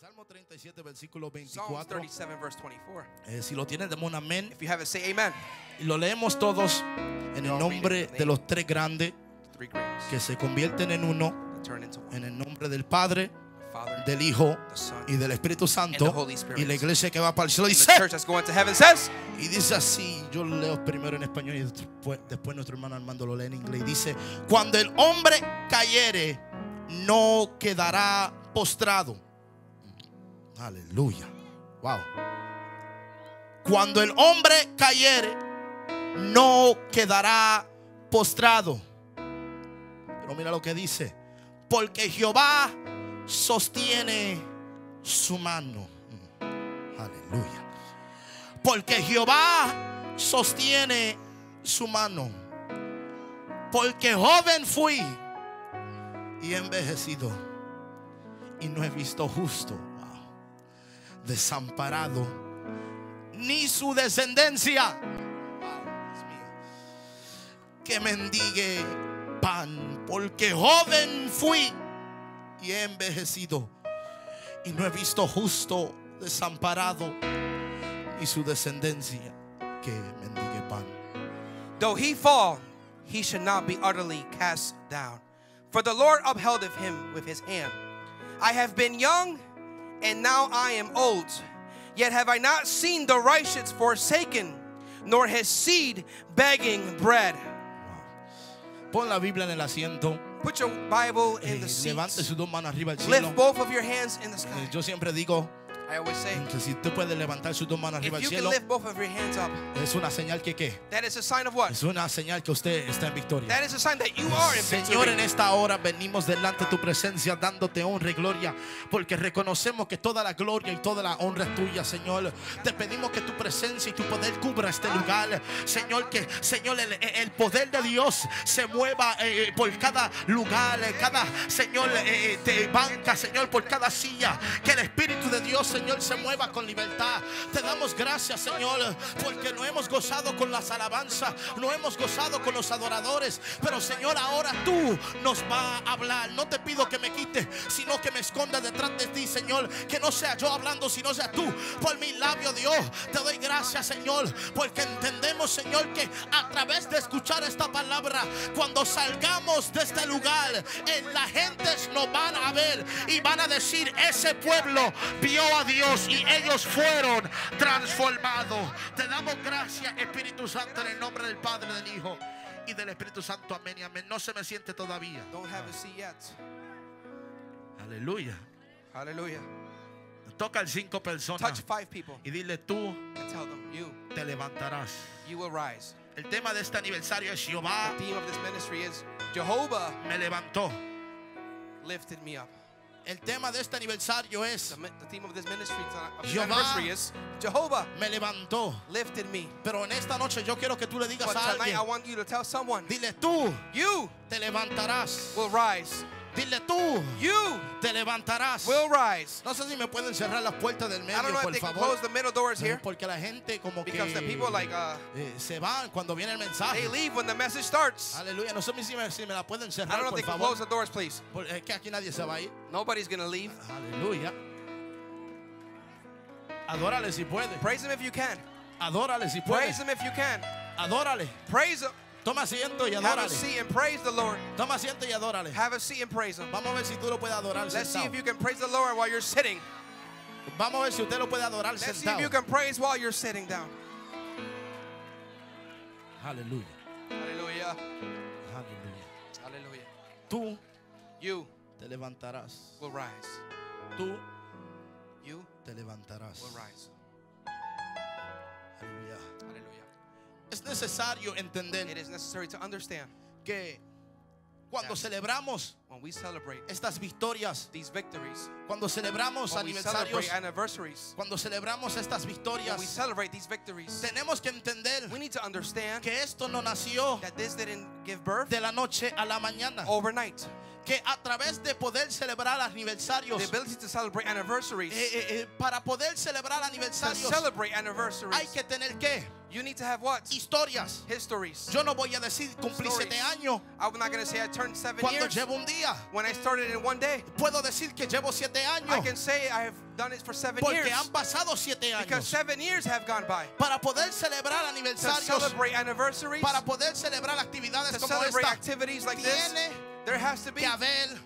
Salmo 37, versículo Psalms 24. 37, verse 24. Eh, si lo tienes, demos un amén. If you have it, say amen. Y lo leemos todos en el nombre de los tres grandes que se convierten en uno, en el nombre del Padre, del Hijo y del Espíritu Santo. Y la iglesia que va para el cielo dice, y dice así, yo lo leo primero en español y después, después nuestro hermano Armando lo lee en inglés. Y dice, cuando el hombre cayere, no quedará postrado. Aleluya. Wow. Cuando el hombre cayere, no quedará postrado. Pero mira lo que dice. Porque Jehová sostiene su mano. Mm. Aleluya. Porque Jehová sostiene su mano. Porque joven fui y envejecido. Y no he visto justo, desamparado, ni su descendencia. Que mendigue pan. Porque joven fui y he envejecido. Y no he visto justo desamparado y su descendencia que mendigue pan. Though he fall, he should not be utterly cast down. For the Lord upheld of him with his hand. I have been young, and now I am old. Yet have I not seen the righteous forsaken, nor his seed begging bread. Pon la Biblia en el asiento. Put your Bible eh, in the levante seat. sus dos manos arriba al cielo. Lift both of your hands in the Eh, sky. Yo siempre digo I always say, que si usted puede levantar sus dos manos arriba al cielo, up, es una señal que qué? that is a sign of what? Es una señal que usted está en victoria. That is a sign that you are in Señor, en esta hora venimos delante de tu presencia dándote honra y gloria, porque reconocemos que toda la gloria y toda la honra es tuya, Señor. Te pedimos que tu presencia y tu poder cubra este lugar, Señor, que Señor el, el poder de Dios se mueva eh, por cada lugar, eh, cada Señor eh, eh, te banca, Señor, por cada silla, que el Espíritu de Dios, Señor, se mueva con libertad. Te damos gracias, Señor, porque no hemos gozado con las alabanzas, no hemos gozado con los adoradores, pero Señor, ahora tú nos va a hablar. No te pido que me quites, sino que me esconda detrás de ti, Señor, que no sea yo hablando, sino sea tú por mi labio, Dios. Te doy gracias, Señor, porque entendemos, Señor, que a través de escuchar esta palabra, cuando salgamos de este lugar, eh, la gente nos van a ver y van a decir, ese pueblo vio a Dios y ellos fueron transformados. Te damos gracias, Espíritu Santo, en el nombre del Padre, del Hijo y del Espíritu Santo. Amén y amén. No se me siente todavía. Don't have a seat yet. Aleluya. Hallelujah. Toca al cinco personas Touch five people y dile tú te levantarás. you will rise. El tema de este aniversario es Jehová The theme of this ministry is Jehovah me levantó. lifted me up. El tema de este aniversario es The, theme of this ministry anniversary is Jehovah me levantó. lifted me. Pero en esta noche yo quiero que tú le digas But a tonight I alguien, want you to tell someone, dile tú you te levantarás. will rise. Dile tú You te levantarás. will rise. No sé si me pueden cerrar las puertas del I medio, don't know por if they can favor. close the middle doors here Porque la gente como que because the people like uh, eh, se van cuando viene el mensaje. they leave when the message starts. Aleluya. No sé si me, si me la pueden I cerrar, don't know if por can favor. close the doors, please. Por- Es que aquí nadie se va a ir. Nobody's gonna leave. Aleluya. Adórale si puede. Praise him if you can. Adórale si puede. Praise him if you can. Adórale. Praise him. Toma asiento y Have a adórale. seat and praise the Lord. Toma asiento y adórale. Have a seat and praise him. Vamos a ver si tú lo puedes adorar Let's see if you can praise the Lord while you're sitting. Vamos a ver si usted lo puede adorar Let's see if you can praise while you're sitting down. Aleluya. Hallelujah. Aleluya. Hallelujah. Tú You te levantarás. will rise. Tú You te levantarás. will rise. Aleluya. Es necesario entender It is necessary to understand que cuando celebramos when we celebrate estas victorias, these victories, cuando celebramos when we aniversarios, anniversaries, cuando celebramos estas when we victorias, celebrate these victories, tenemos que entender we need to understand que esto no nació that this didn't give birth de la noche a la mañana. overnight. Que a través de poder celebrar the aniversarios, ability to celebrate anniversaries. eh, eh, eh, para poder celebrar to aniversarios, celebrate hay anniversaries, que tener que you need to have what? historias. Histories. Yo no voy a decir cumplí siete años I'm not going to say I turned seven cuando years. llevo un día. When I started in one day, Puedo decir que llevo siete I años can say I have done it for seven porque years. han pasado siete Because años. seven years have gone by. Para poder celebrar To aniversarios, celebrate anniversaries, para poder celebrar actividades to como celebrate esta, activities like this, there has to be que haber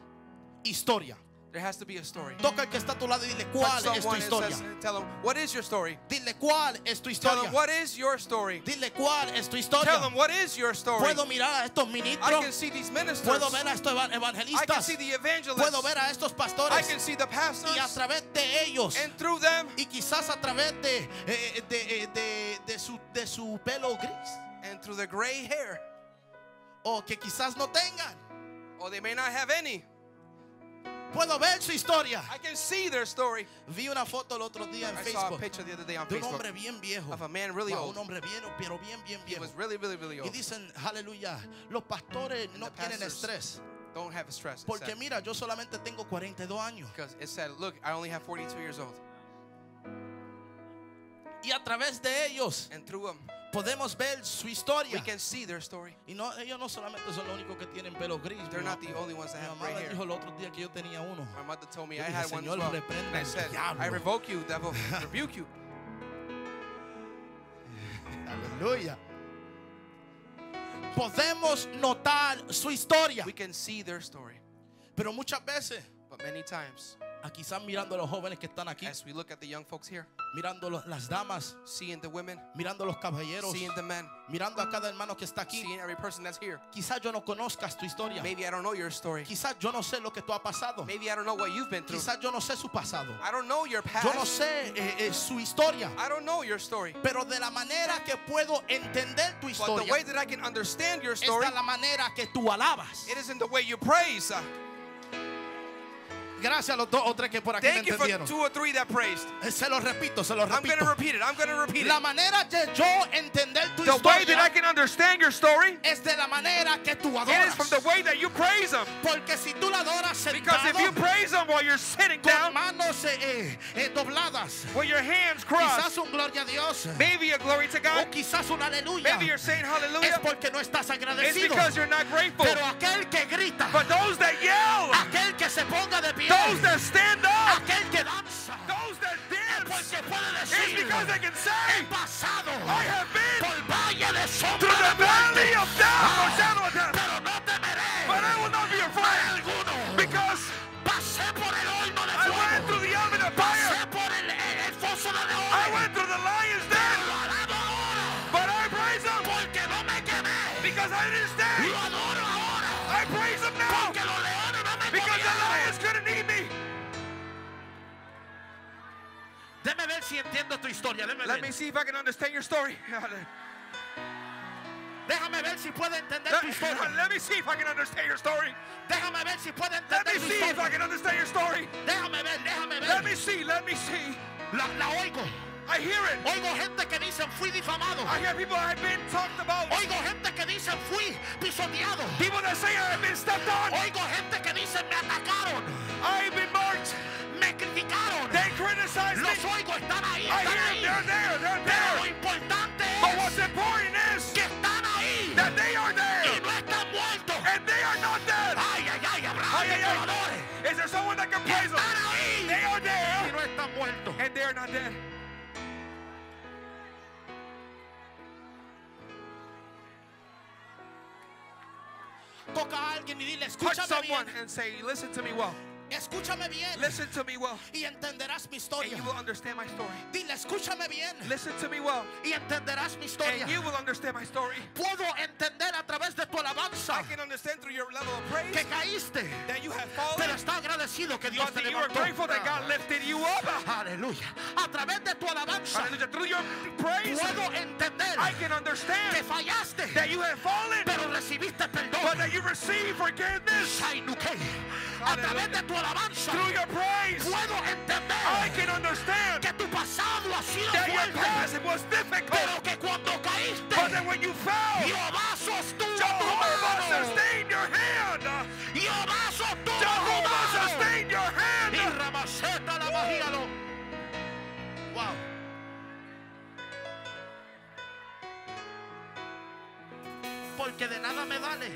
historia. there has to be a story. Toca al que está a tu lado y dile cuál es tu historia. says- tell them what is your story. Dile cuál es tu Tell historia. them what is your story. Dile cuál es tu Tell historia. them what is your story. Puedo mirar a estos I ministros. can see these ministers. Puedo ver a estos evan- I can evangelistas. see the evangelists. Puedo ver a estos I pastores. can see the pastors. Y a través de ellos. And through them Y quizás a través de, eh, de, eh, de- de su, de su pelo gris. and through the gray hair. O que quizás no tengan. Or they may not have any. Puedo ver su historia. I can see their story. Vi una foto el otro día en I saw a Facebook picture the other day on de un Facebook hombre bien viejo. of a man really Wow, old. un hombre bien, pero bien, bien He viejo. was really, really, really Y old. dicen, aleluya, los pastores no tienen estrés. Don't have stress. Porque said. mira, yo solamente tengo 42 años. Because it said, look, I only have 42 years old. Y a través de ellos And through them, podemos ver su we historia. can see their story. Y no, ellos no solamente son los únicos que tienen pelo gris. They're not the only ones that have gray hair. dijo el otro día que yo tenía uno. My mother told me I had one as "Señor, well. And I said, diablo." I revoke you, devil. Rebuke you. Aleluya. Podemos notar su historia. We can see their story. Pero muchas veces, But many times, a quizás mirando a los jóvenes que están aquí, as we look at the young folks here, mirando los- las damas, seeing the women, mirando los caballeros, seeing the men, mirando a cada hermano que está aquí, seeing every person that's here, quizás yo no conozcas tu historia. maybe I don't know your story. Quizás yo no sé lo que tú has pasado. Maybe I don't know what you've been through. Quizás yo no sé su pasado. I don't know your Yo no past. sé eh, eh, su historia. I don't know your story. Pero de la manera que puedo entender tu But the historia, way that I can understand your es story, de la manera que tú alabas. it is in the way you praise. Gracias a los dos o tres que por aquí me Thank you for entendieron. two or three that praised. Eh, Se lo repito, se lo I'm going to repito. repeat it. I'm going to repeat La it. manera de yo entender tu The way that I historia can understand your story es de la manera que tú it is from the adoras. way that you praise Him. Porque si tú la adoras Because if you sentado, praise Him while you're sitting con down manos eh, eh, dobladas, with your hands crossed, quizás un gloria a Dios, maybe a glory to o God, quizás un aleluya, maybe you're saying es hallelujah. porque no estás It's agradecido. because you're not grateful. Pero aquel que grita, But those that yell, aquel que se ponga de pie, those that stand up, aquel que danza, those that dance, porque puede decir, because they can he say, pasado I have been por valle de sombra through the valley of death or shadow of death. pero no temeré But I will not be afraid alguno, because pasé por el horno de I went through the oven of pasé fire. por el, el, el foso de I went through the lion's den. lo alabo ahora, But I praise him porque no me quemé, because I didn't stay. Déjame ver si entiendo tu historia, déjame Let ver. me see if I can understand your story. Déjame ver si puedo entender Let, tu historia. let me see if I can understand your story. Déjame ver si puedo Let entender me tu see if I historia. can understand your story. Déjame ver, déjame ver. Let me see, let me see. La, la oigo. I hear it. Oigo gente que dicen fui difamado. I hear people I've been talked about. Oigo gente que dicen fui pisoteado. People that say I've been stepped on. Oigo gente que dicen me atacaron. I've been marked. Me criticaron. They criticize me. Los oigo, están ahí, I están hear ahí. them. They're there. They're Pero lo there. importante But what's es important is que están ahí that they are y there no están muertos. and they are not dead. Ay, ay, ay, habrá Ay, ay, ay. lo. Is there someone that can praise them? Ahí They are y there no están muertos. and they are not dead. Toca a alguien y dile, Touch escúchame someone bien. and say, listen to me well. Escúchame bien. Listen to me well. Y entenderás mi And historia. you will understand my story. Dile, escúchame bien. Listen to me well. Y entenderás mi historia. And you will understand my story. Puedo entender a través de tu alabanza I can understand through your level of praise que caíste. that you have Pero fallen, está agradecido que Dios te that you are levantó. grateful that God lifted you up. Aleluya. A través de tu alabanza Hallelujah. Through your praise, puedo I can que understand fallaste, that you have fallen, pero recibiste but that you receive forgiveness. A través de tu alabanza Through your praise, puedo I can understand que tu pasado ha sido that your past was difficult, pero que cuando caíste, but that when you fell, Jehová sostuvo tu Jehovah sustained your hand. Jehová Porque de nada me vale.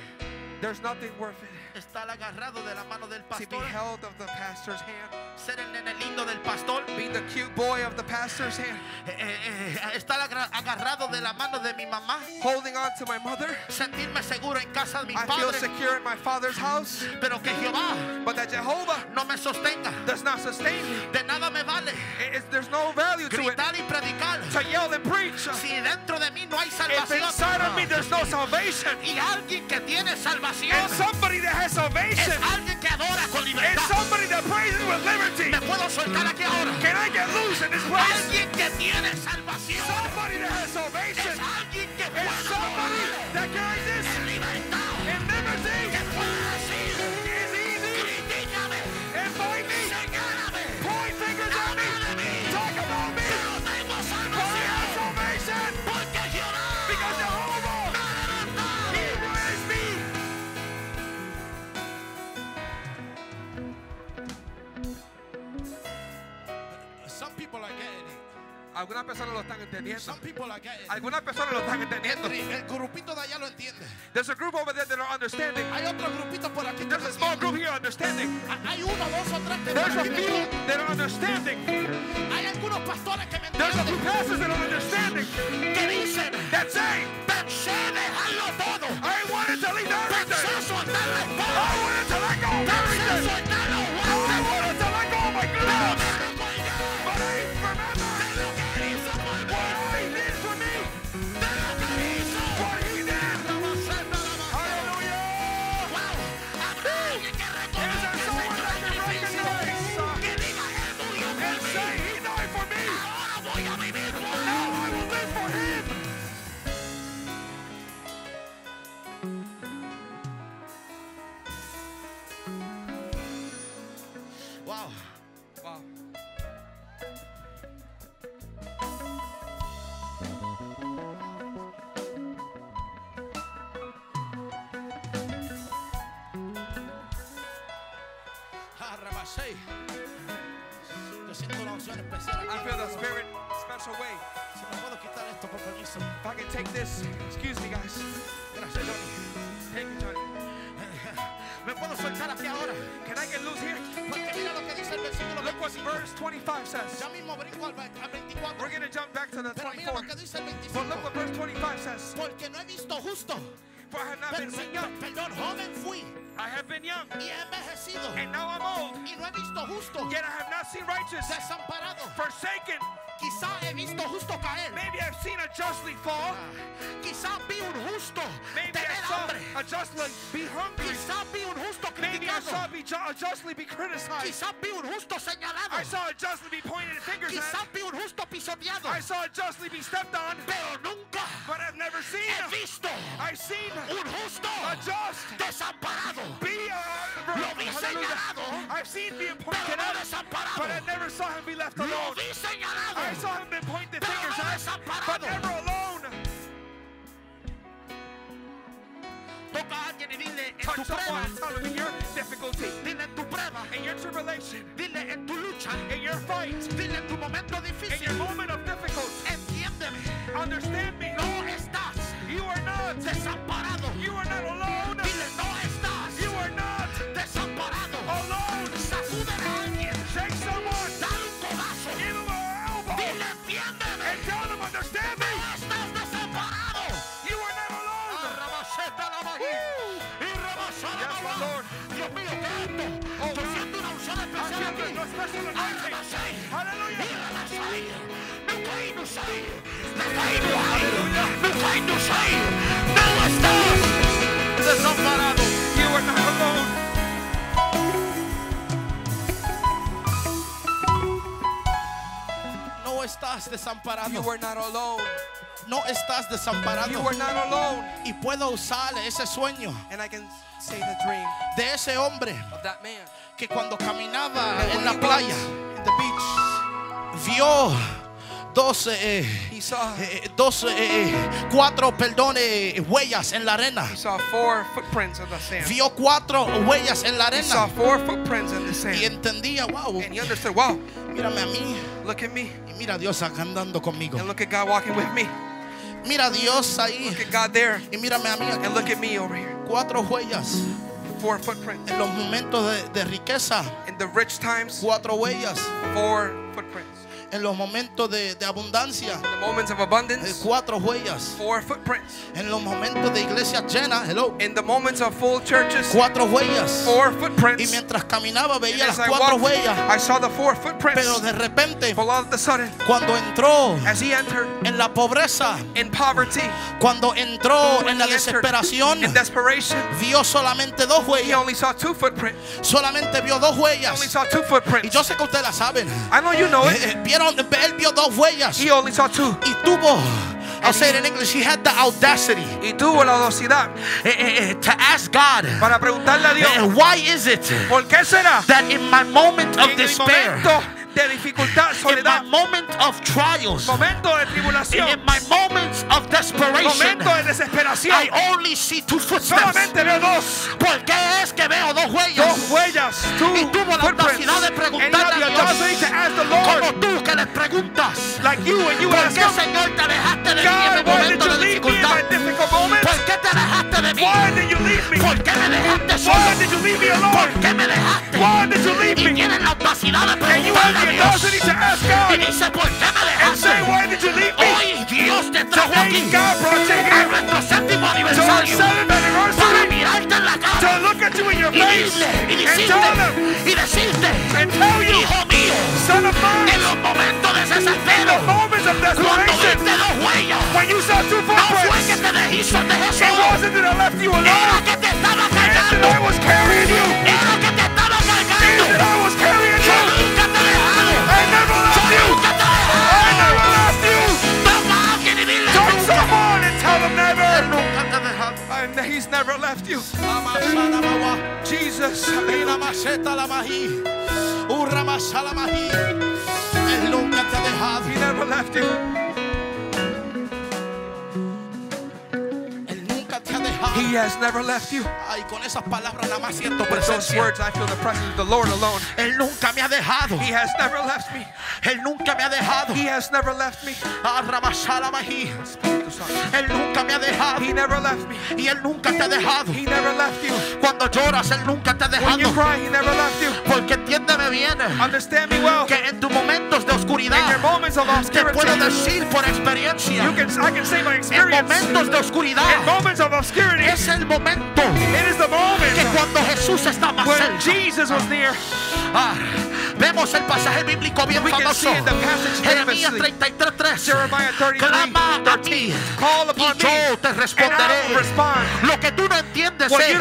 There's nothing worth it estar agarrado de la mano del to be pastor, held of the pastor's hand, ser el nene lindo del pastor, being the cute boy of the pastor's hand, eh, eh, eh, estar agarrado de la mano de mi mamá, holding on to my mother. sentirme seguro en casa de mi I feel padre, secure in my father's house, pero que Jehová but that Jehovah no me sostenga. does not sustain me. De nada me vale It- there's no value to it. gritar y predicar. To yell and preach. si dentro de mí no hay If salvación. inside of me there's no salvation, Y alguien que tiene salvación. And somebody that has es salvation, alguien que adora con libertad. somebody that praises with liberty. Me puedo soltar aquí ahora. Can I get loose in this place? Alguien que tiene salvación Somebody that has salvation, es alguien que puede somebody that carries Algunas personas lo están entendiendo. Algunas personas lo están entendiendo. El grupito de allá lo entiende. There's a group over there that are understanding. Hay otro grupito por aquí There's a small group here understanding. Hay uno, dos o tres que There's a few entienden. that are understanding. Hay algunos pastores que me There's a few entienden. pastors that are understanding. Que dicen, That say, pensé dejarlo todo. I wanted to leave everything. Special way. Si me puedo quitar esto, con permiso. If I can take this, excuse me, guys. Gracias, Johnny. Thank you, Johnny. Me puedo soltar aquí ahora. Can I get loose here? Porque mira lo que dice el versículo Look what verse 25 says. Ya mismo brinco al, al 24. We're going to jump back to the Pero mira 24. lo que dice el But look what verse 25 says. Porque no he visto justo. For I have not been seen young. perdón, joven fui I have been young. y he envejecido. And now I'm old. Y no he visto justo. Yet I have not seen righteous Desamparado. forsaken. Quizá he visto justo caer. Maybe I've seen a justly fall. Quizá vi un justo Maybe I tener saw hambre. a justly be hungry. Quizá vi un justo Maybe I criticado. saw be ju- a justly be criticized. Quizá vi un justo señalado. I saw a justly be pointed fingers Quizá at. vi un justo pisoteado. I saw a justly be stepped on. Pero nunca But I've never seen. he visto I've seen un justo a just desamparado. be uh, Lo vi señalado, I've seen Pero pointed no at, but. I never saw him be left Lo alone. vi I señalado. saw him be pointed Pero fingers at, but never alone. Toca a alguien y dile en tu prueba. and tell him in your difficulty, Dile en tu prueba. in your tribulation, Dile en tu lucha. in your fight, Dile en tu momento in your moment of difficulty. Entiéndeme. Understand me. No estás You are not. desamparado. You are not alone. No estás desamparado. You are not alone. No estás desamparado. You are not alone. Y puedo usar ese sueño And I can say the dream de ese hombre of that man. que cuando caminaba en la playa in the beach, vio dos, eh, eh, dos, eh, cuatro, perdón, eh, huellas en la arena. he saw four footprints of the sand. Vio cuatro huellas en la He saw arena y entendía, wow, And he understood, wow, mírame a mí look at me. y mira a Dios acá andando conmigo. And look at God walking with me. Mira a Dios ahí. Look at God there. Y mírame a mí. And look at me over here. Cuatro huellas. Four footprints. En los momentos de, de riqueza, In the rich times, cuatro huellas. four footprints. En los momentos de, de abundancia, In the moments of eh, abundance, cuatro huellas. four footprints. En los momentos de iglesia llena, hello, In the moments of full churches, cuatro huellas. four Y footprints. mientras caminaba veía as las cuatro walked, huellas. I saw the four footprints. Pero de repente, sudden, cuando entró as he entered en la pobreza, in poverty, cuando entró en la he desesperación, in desperation, vio solamente dos he huellas. only saw two footprints. Solamente vio dos He only huellas. saw two Y footprints. yo sé que ustedes la saben. I know you know Eh, it. Vieron, él vio dos huellas. He only saw two. Y tuvo, I'll say it in English, he had the audacity Y tuvo la audacidad eh, eh, eh, to ask God, para preguntarle a Dios, eh, why is it ¿por qué será that in my moment of despair, momento de dificultad, in my soledad, moment of trials, momento de tribulación, in my moments of desperation, momento de desesperación, I only see two footsteps. solamente veo dos, ¿Por qué es que veo dos dos huellas? two Y tuvo la audacidad de preguntarle a Dios, Como tú que le preguntas, like you and you ¿por qué Señor te alejaste de mí en did momento de dificultad? ¿Por qué te alejaste de mí? ¿Por qué me dejaste Why solo? ¿Por qué me dejaste? Y tienen la audacidad de preguntarle a Dios. to ask Y God dice, ¿por qué me and say, why did you leave me? Hoy Dios te trajo Today aquí God brought you a here nuestro séptimo to our aniversario para anniversary mirarte en la to look at you in your y face. y and decirte, y decirte, and tell you, hijo mío, son of en mine, los momentos de in desespero, the moments of cuando desperation, viste dos huellas, when you saw two no fue que footprints, te dejiste, te dejé it solo, wasn't that I left you era que te estaba and cargando, that I was carrying you, never left you. Jesus. Él nunca te ha dejado. He never left you. Él nunca te ha dejado. He has never left you. Ay, con esas palabras nada más siento With those presencia. words, I feel the presence of the Lord alone. Él nunca me ha dejado. He has never left me. Él nunca me ha dejado. He has never left me. Él nunca me ha dejado. He never left me. Y Él nunca te ha dejado. He never left you. Cuando lloras, Él nunca te ha When you dejado. cry, he never left you. Porque entiéndeme bien Understand me well. que en tus momentos de In your oscuridad moments of te puedo decir por experiencia. you can I can say En experience. momentos de In oscuridad moments of obscurity, es el momento it is the que moment cuando Jesús está más cerca. Jesus was near. Ah, vemos el pasaje bíblico bien We famoso. the Jeremías famously. 33:3. Jeremiah 33, Clama a 13. mí Call upon y yo te and responderé. Lo que tú no entiendes What es, you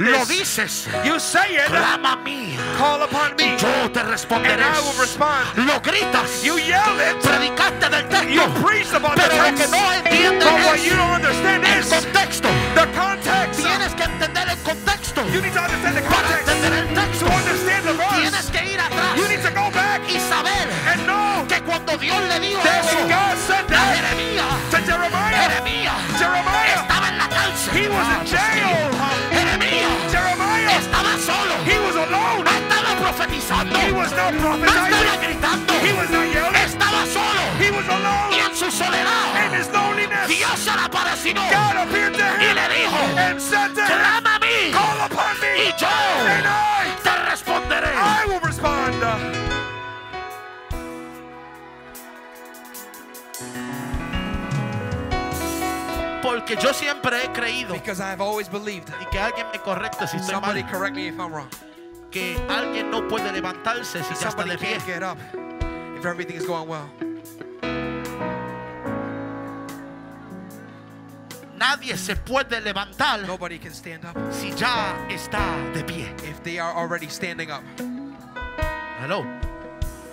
lo dices. you say it, Clama a mí call upon y me, yo te and responderé. I will respond. Lo gritas. You yell it, Predicaste del you texto. preach about the Pero lo que no entiendes but what you es don't understand el is contexto. the context. Tienes que entender el contexto. You need to understand the Para context entender el to texto. understand the Tienes verse. que ir atrás You need to go back y saber and know que cuando Dios le dijo that eso when God said a Jeremías, Jeremiah, Jeremiah, estaba en la cárcel. he was in jail. Jeremías Jeremiah, estaba solo. he was alone. No estaba profetizando. He was not No estaba prophesying. gritando. He was not yelling. Estaba solo. He was Y alone en su soledad, in his loneliness. Dios se le apareció God appeared to y le dijo, and said to him, Porque yo siempre he creído Because I have always believed. y que alguien me correcte si estoy Somebody mal, correct me if I'm wrong. que alguien no puede levantarse si ya está de pie. get up if everything is going well. Nadie se puede levantar Nobody can stand up si ya está de pie. if they are already standing up. Hello.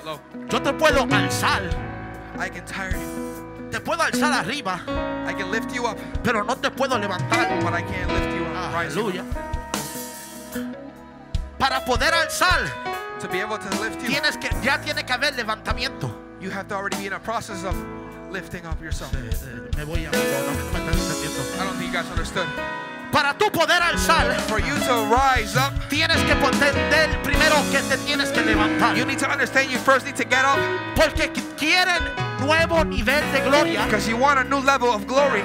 Hello. Yo te puedo alzar, I can tire you. Te puedo alzar arriba, I can lift you up, pero no te puedo levantar. but I can't lift you up. Aleluya. Para poder alzar, To be able to lift you, tienes que ya tiene que haber levantamiento. you have to already be in a process of lifting up yourself. Eh, eh, me voy a no. I don't think you guys understood. Para tú poder alzar, For you to rise up, tienes que entender primero que te tienes que levantar. you need to understand you first need to get up Porque qu- quieren nuevo nivel de gloria. because you want a new level of glory.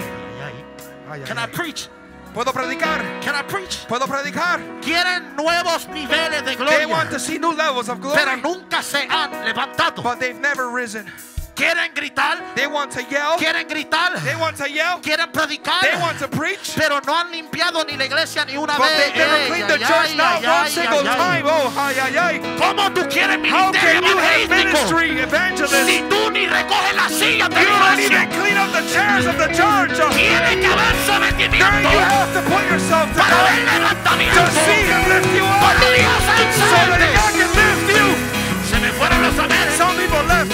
Can I preach? Puedo predicar. Can I preach? Puedo predicar. Quieren nuevos niveles de They want gloria. to see new levels of glory, Pero nunca se han levantado. but they've never risen. Quieren gritar. They want to yell. Quieren gritar. They want to yell. Quieren predicar. They want to preach. Pero no han limpiado ni la iglesia ni una But vez. they've never Ey, cleaned the church not one single time. Oh, ay, ay, ay. ¿Cómo tú quieres How ministerio can you have evangelístico si tú ni recoges las sillas de You la don't iglesia? even clean up the chairs of the church. Tiene que haber sometimiento you have to put yourself para down ver levantamiento. to see him lift you up. Para Dios So that. God can lift you. Se me fueron los. Some people left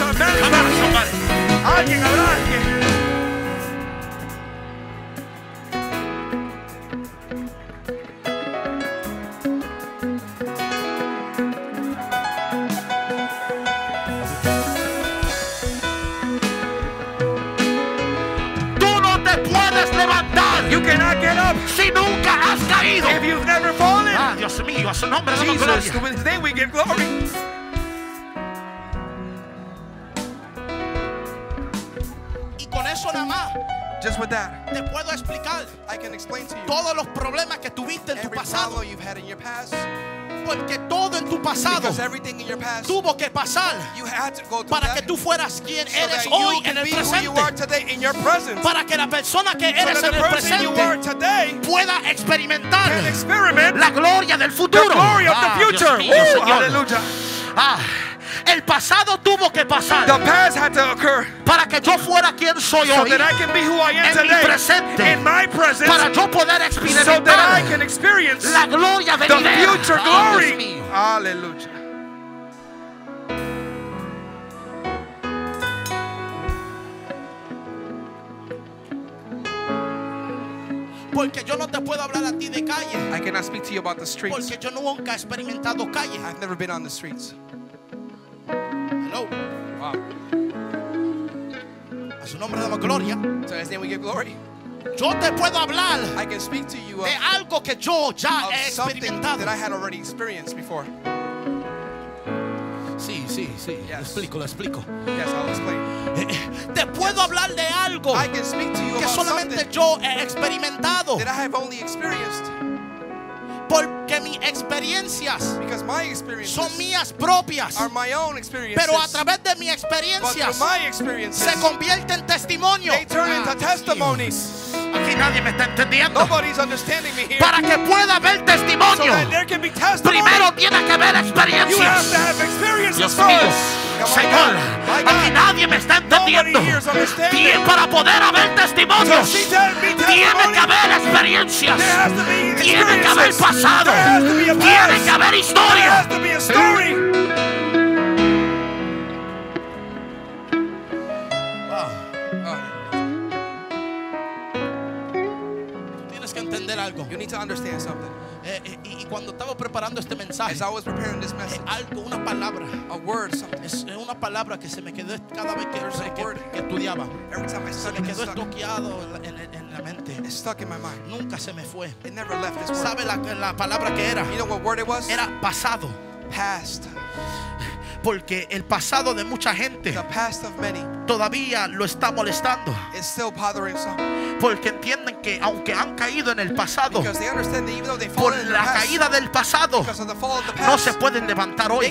a su nombre damos Jesus, gloria. to his name we give glory. Y con eso nada más Just with that, te puedo explicar I can explain to you todos los problemas que tuviste en tu pasado. you've had in your past. Porque todo en tu pasado past, tuvo que pasar you had to go through para that que tú fueras quien so eres hoy en el presente. Para que la persona que So eres that en the el presente today pueda experimentar la gloria del the futuro. glory of Ah, the Dios future. mío, Woo, Señor. hallelujah. Ah, el pasado tuvo que pasar The past had to occur para que yo fuera quien soy so hoy. that I can be who I am En mi today presente. in my presence Para yo poder so that I experimentar can experience la gloria the venidera. future Dios glory. Hallelujah. Porque yo no te puedo hablar a ti de calle. I cannot speak to you about the streets. Porque yo nunca he experimentado calle. I've never been on the streets. Su nombre damos gloria. So his name we give glory. Yo te puedo hablar I can speak to you of, de algo que yo ya he experimentado. that I had already experienced before. Sí, sí, sí. Yes. Lo explico, lo explico. Yes, I'll explain. Eh, Te puedo hablar de algo I can speak to you que solamente yo he experimentado. that I have only experienced Porque mis experiencias because my experiences son mías propias. are my own experiences. Pero a través de mis experiencias se convierte en testimonio. they turn Ah. Aquí nadie me está entendiendo. Nobody's understanding me here. Para que pueda haber so testimonio, testimony. primero tiene que haber you have experiencias. to have experiences Dios mío, Señor, aquí nadie me está entendiendo. Nobody here is understanding. Tien- para poder haber testimonios, tiene que haber experiencias. Tiene que haber pasado. Tiene que haber historia. Tienes que entender algo. You need to understand something. Eh, eh, y, cuando estaba preparando este mensaje, eh, message, algo, una palabra, a word, es una palabra que se me quedó cada vez que, que- que estudiaba. Se me quedó estoqueado en la, en- en la mente. Stuck in my mind. Nunca se me fue. It never left. ¿Sabe la, la palabra que era? You know what word it was? Era pasado. Past. Porque el pasado de mucha gente The past of many todavía lo está molestando. Porque entienden que aunque han caído en el pasado, por la past, caída del pasado, no se pueden levantar hoy.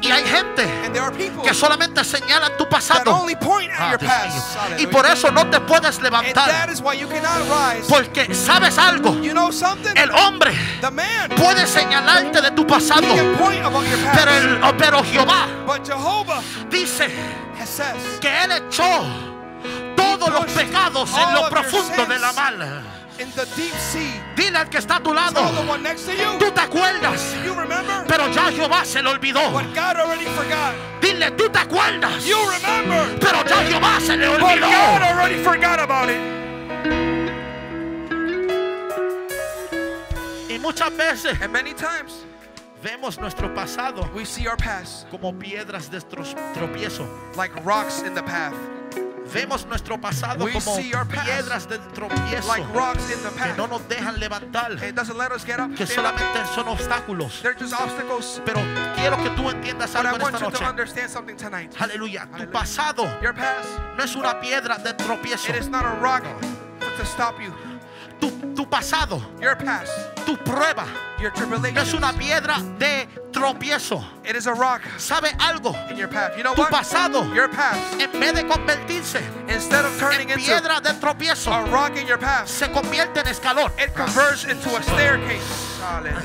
Y hay gente And there are people que solamente señalan tu pasado. only point at Ah. Y por eso no te puedes levantar. Porque sabes algo, You know something? el hombre The man puede señalarte de tu pasado, pero, el- pero Jehová But Jehovah dice que él echó todos los pecados en lo profundo de la sins. mal. in the deep sea. Dile al que está a tu lado, tú te acuerdas, pero ya Jehová se lo olvidó. Dile, tú te acuerdas, pero ya Jehová se le olvidó. Y muchas veces And many times vemos nuestro pasado we see our past como piedras de tropiezo. like rocks in the path. Vemos nuestro pasado We como see our past piedras del tropiezo like rocks in the que no nos dejan levantar, It doesn't let us get up. que up. solamente son obstáculos. They're just obstacles. Pero quiero que tú entiendas But I algo en want esta you to noche. understand something tonight. Aleluya. Tu pasado Your past, no es una piedra de tropiezo. it is not a rock to stop you. Tu, tu pasado, Your past, tu prueba, your no es tribulation, una piedra de tropiezo. it is a rock ¿Sabe algo? in your path. You know Tu what? pasado, Your past, en vez de convertirse instead of turning en into piedra de tropiezo, a rock in your path, se convierte en escalón. it converts into a staircase. Hallelujah.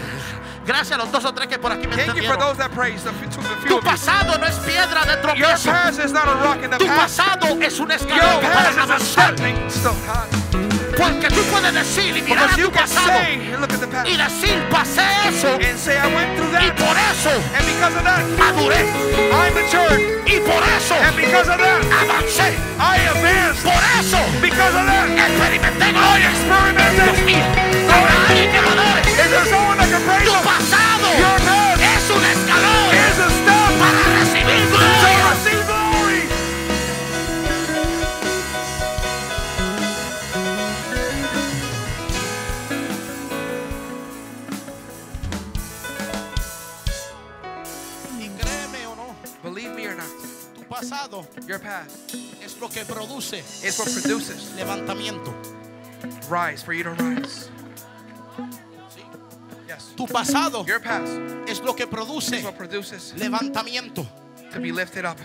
Gracias a los dos o tres que por aquí me Thank you for entendieron. those that praise the, to the few Tu pasado no es piedra de Your tropiezo. past is not a rock in the Tu pasado es un escalón para avanzar. Stepping stone. Hallelujah. Porque tú puedes decir y mirar Because a you tu pasado say, look at the past, y decir, pasé eso and say, I went through y that, por eso and because of that, maduré I matured, y por eso and because of that, avancé. I advanced, Por eso because of that, experimenté I experimented. Dios mío, habrá alguien que lo. Is there someone that can praise Tu pasado pasado your past es lo que produce is what produces levantamiento. rise for you to rise. ¿sí? Yes. Tu pasado Your past es lo que produce is what produces levantamiento. to be lifted up.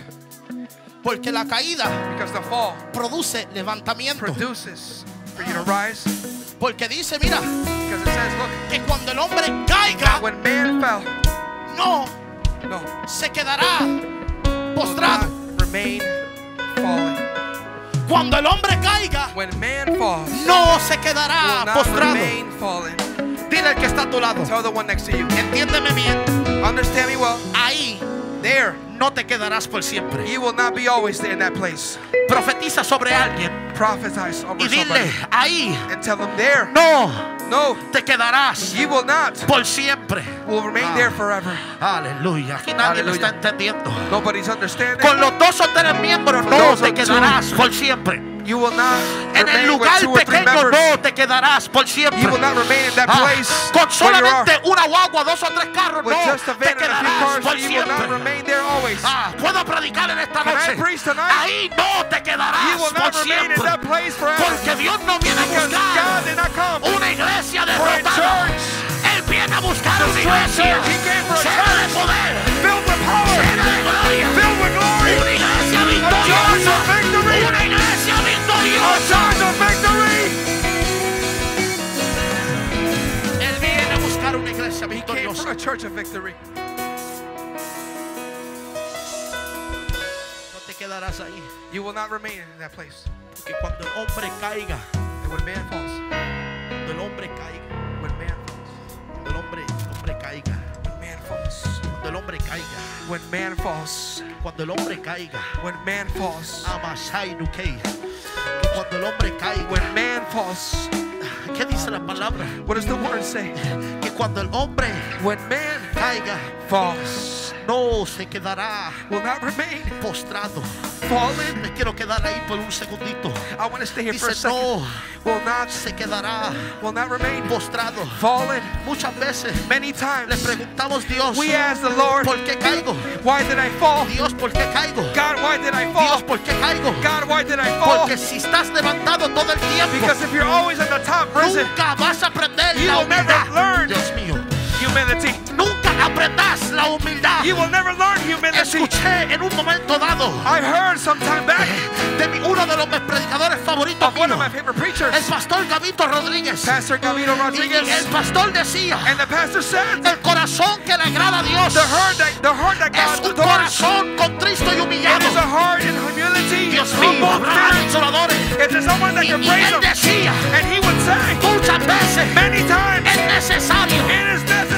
Porque la caída Because the fall produce levantamiento. produces for you to rise. Porque dice, mira, Because it says, look, que cuando el hombre caiga, when man fell, no no, se quedará postrado. Remain fallen. Cuando el hombre caiga, When man falls, no se will quedará not postrado. remain fallen. Dile al que está a tu lado, Tell the one next to you. entiéndeme bien, Understand me well. ahí There, no te quedarás por siempre. you will not be always in that place. Profetiza sobre alguien Prophesy over y dile, somebody ahí and tell them there. no No, te quedarás you will not. por siempre. Will remain there forever. Aleluya. Aquí nadie Aleluya. está entendiendo. Nobody's understanding. Con los dos o tres miembros no te quedarás por siempre. You will not En el lugar pequeño no te quedarás por siempre. You will not remain in that Ah, place con you are. solamente una guagua, dos o tres carros With no a te a quedarás por you will not siempre. Ah, puedo predicar en esta Can noche. Ahí no te You quedarás por siempre. that place forever. Porque Dios no viene a Because God buscar una iglesia a derrotada. Él viene a buscar una destroyed iglesia a llena de poder, filled with power, llena de gloria. Una iglesia victoriosa. Victory. No te quedarás ahí. You will not remain in that place. Porque cuando el hombre caiga, And when man falls, cuando el hombre caiga, when man falls, cuando el hombre, el hombre caiga, when man falls, cuando el hombre caiga, when man falls, cuando el hombre caiga, when man falls, Amasai Nukei. Cuando el hombre caiga, when man falls, ¿qué dice la palabra? what does the word say? Cuando el hombre When man caiga, falls, no se quedará will not remain postrado. fallen. Me quiero quedar ahí por un segundito. I want to stay here for a second. no Will not, se quedará will not remain postrado. fallen. Muchas veces Many le times preguntamos Dios, we ask the Lord, ¿por qué caigo? why did I fall? Dios, ¿por qué caigo? God, why did I fall? Dios, ¿por qué caigo? God, why did I fall? Porque si estás levantado todo el tiempo, Because if you're always at the top, risen, nunca vas a aprender la humildad. learn. Dios mío, humility. nunca aprendas la humildad. You will never learn humility. Escuché en un momento dado I heard some time back de mi- uno de los mis predicadores favoritos of one of my favorite preachers, el pastor Gavito Rodríguez. Pastor Gavito Y el Rodriguez, pastor decía, and the pastor said, el corazón que le agrada a Dios the heart that the heart that es un corazón contristo y it humillado. is a heart in humility, Dios mío, habrá someone that Y, can praise him, decía, and he would say, muchas veces many times es necesario it is necessary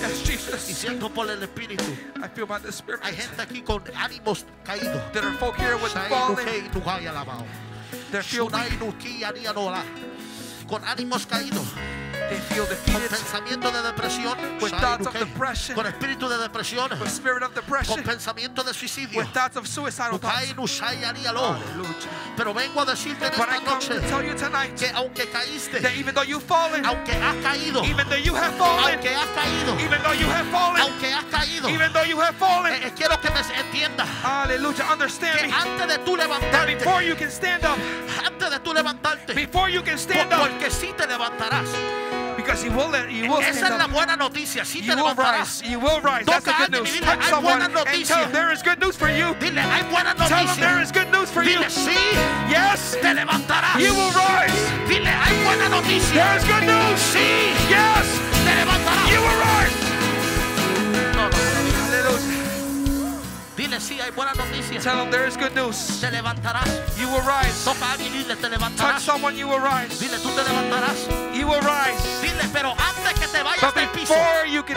Yes, Jesus. Y siento por el Espíritu. I feel by the Spirit. Hay gente aquí con ánimos caídos. There are folk here with fallen. They're feeling. Con ánimos caídos. Con pensamiento de depresión. With Shai thoughts of nuke. depression. Con espíritu de depresión. With spirit of Con depression. pensamiento de suicidio. With thoughts of suicidal thoughts. Pero vengo a decirte en esta noche que aunque caíste, that even though you've fallen, aunque has caído, even though you have fallen, aunque has caído, even though you have fallen, aunque has caído, even though you have fallen, eh, eh, quiero que me entiendas understand que me. antes de tú levantarte, before you can stand up, antes de tú levantarte, before you can stand up, porque sí te levantarás. Because you will, you will Esa es la buena noticia, sí te will rise. You will rise. That's the good news. dile, Touch "Hay someone buena and tell them there is good news for you. Dile, hay buena Tell them there noticia. is good news for you. Sí, Yes, te levantarás. you will rise. Dile, hay buena noticia. There is good news. Sí, Yes, te levantarás. you will rise. Dile, sí, hay buena noticia. Tell them there is good news. Te levantarás. You will rise. Toca a alguien y dile, te Touch someone, you will rise. Dile, tú te levantarás. You will rise. Dile, pero antes que te vayas But del piso. before you can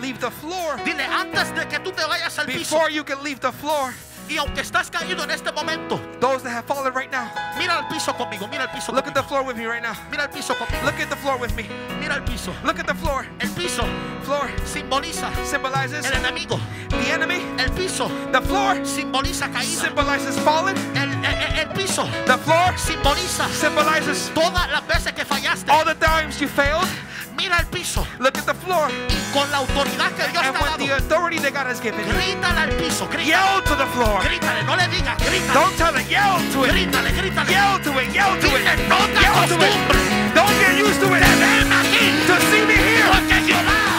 leave the floor, Dile, antes de que tú te vayas al piso. before you can leave the floor, Y aunque estás caído en este momento, those that have fallen right now, mira el piso conmigo, mira el piso look at the floor with me right now. Mira el piso conmigo. Look at the floor with me. Mira el piso. Look at the floor. El piso Floor simboliza symbolizes el enemigo. the enemy. El piso The floor simboliza caída. symbolizes fallen. El, el- el piso The floor simboliza symbolizes todas las veces que fallaste. all the times you failed. Mira el piso Look at the floor. y con la autoridad que Dios te And with the authority that God has given grítale al piso, grítale, yell to the floor. Grítale, no le digas, grítale, Don't tell it, yell to it. grítale, grítale. Yell to it, yell to Dile, it. no te Yell to it. Don't get used to it. aquí, To see me here. porque Jehová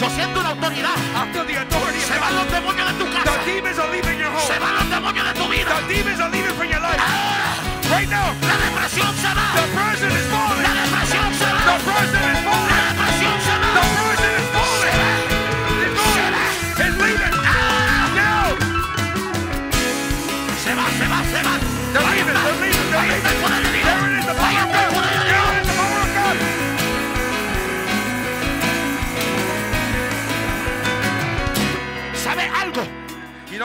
Yo siento una autoridad. I feel the authority of Se van God. los demonios de tu The casa. demons are leaving your Se home. van los demonios de tu vida. The demons are leaving from your life. Ahora Right now,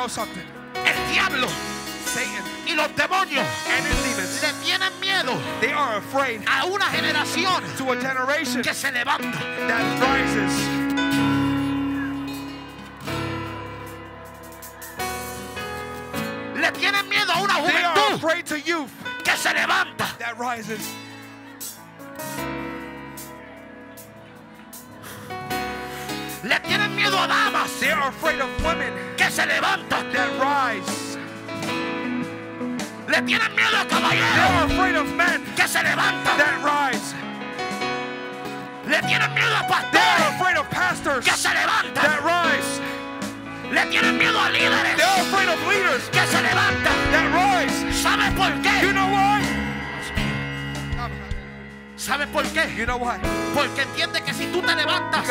Something? El diablo Satan y los demonios and his demons, le tienen miedo they are afraid a una generación to a generation que se levanta. that rises. Le tienen miedo a una They are juventud afraid to youth que se levanta. that rises. Le tienen miedo a damas They are afraid of women que se levantan. that rise. Le tienen miedo a They are afraid of men que se levantan. that rise. Le tienen miedo a They are afraid of pastors que se levantan. that rise. Le tienen miedo a líderes They are afraid of leaders que se levantan. that rise. ¿Sabe por You know why? ¿Sabe por qué? You know why? Porque entiende que si tú te levantas,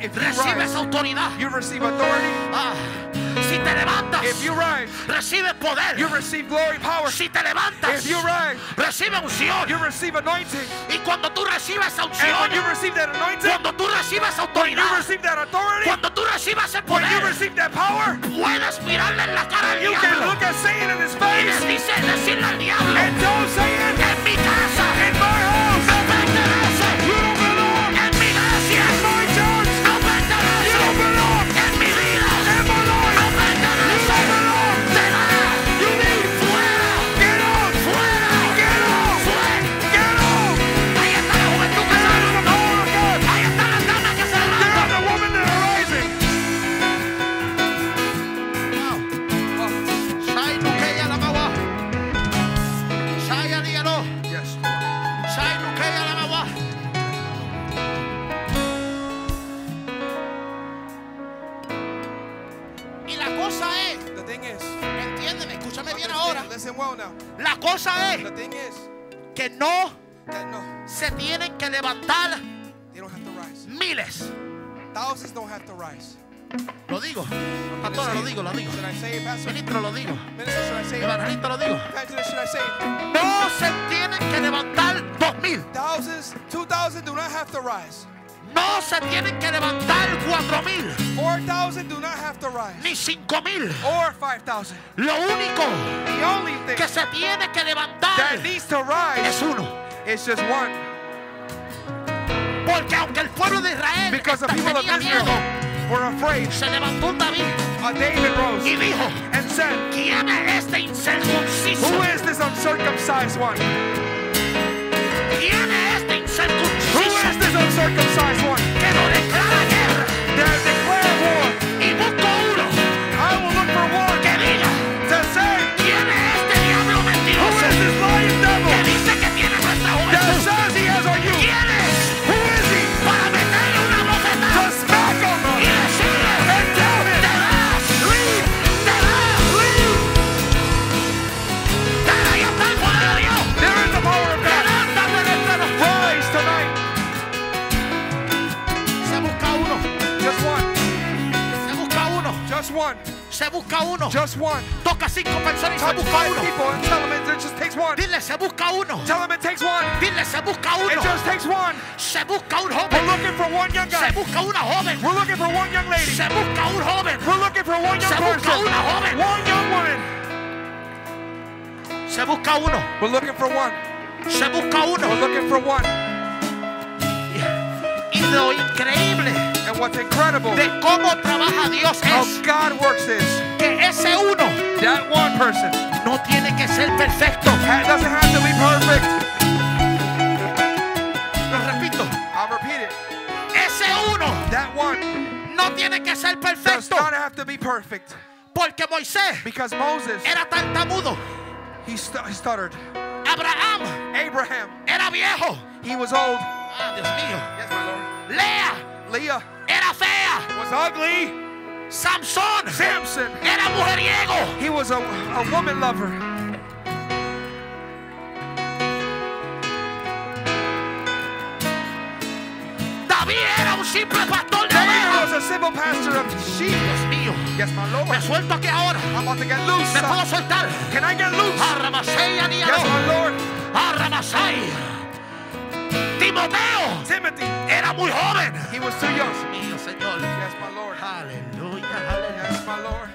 if recibes rise, autoridad. you receive authority. Ah, si te levantas, If you rise, recibes poder. you receive glory, power. Si te levantas, If you rise, recibe unción. you receive anointing. Y cuando tú recibes And when you unción, receive that anointing, cuando tú recibes when you autoridad, receive that authority, cuando tú recibes ese when you poder, receive that power, puedes mirarle en la cara al you can look at Satan in his y face dice, decirle al diablo, and tell Satan, cosa es que no se tienen que levantar they don't have to rise. miles. Thousands don't have to rise. Lo digo, pastora, lo digo, lo digo. Pastor? Ministro, lo digo. Evangelista, lo digo. No se tienen que levantar dos mil. Thousands, two thousand do not have to rise. No se tienen que levantar cuatro mil. Four thousand do not have to rise. Ni cinco mil. Or five thousand. Lo único The only thing que se tiene que levantar that needs to rise es uno. is just one. Porque aunque el pueblo de Israel Because the people of Israel miedo, were afraid. se levantó un David Uh, David rose y dijo, and said, ¿quién es este incircunciso? Who is this uncircumcised one? ¿Quién es este incircunciso is this uncircumcised one? Busca uno. people and tell them it just takes one. Dile, se busca uno. Tell them it takes one. Dile, se busca It just takes one. Se busca un We're looking for one young Se guy. busca una joven. We're looking for one young lady. Se busca un joven. We're looking for one young Se busca person. una joven. One young woman. Se busca uno. We're looking for one. Se busca We're looking for one. Y lo increíble And what's incredible de cómo trabaja Dios how God works is que ese uno that one person no tiene que ser perfecto. doesn't have to be perfect. Lo repito. I'll repeat it. Ese uno That one no tiene que ser Does not have to be perfect. Porque Moisés Because Moses, era tartamudo. he, stu- he stuttered. Abraham Abraham, era viejo. he was old. Ah, Dios mío. Yes, my Lord. Lea Leah era fea. was ugly. Samson Samson, era mujeriego. he was a, a woman lover. David era un simple pastor de David ovejas. was a simple pastor of sheep. Dios mío. Yes, my Me Lord. suelto aquí ahora. I'm about to get loose. Me puedo soltar. Can I get loose? Arramasei Yes, aniaro. my Lord. Arramasei. Timoteo Timothy, era muy joven. he was too young. Dios Mío, Señor. Yes, my Lord. Aleluya, my Lord.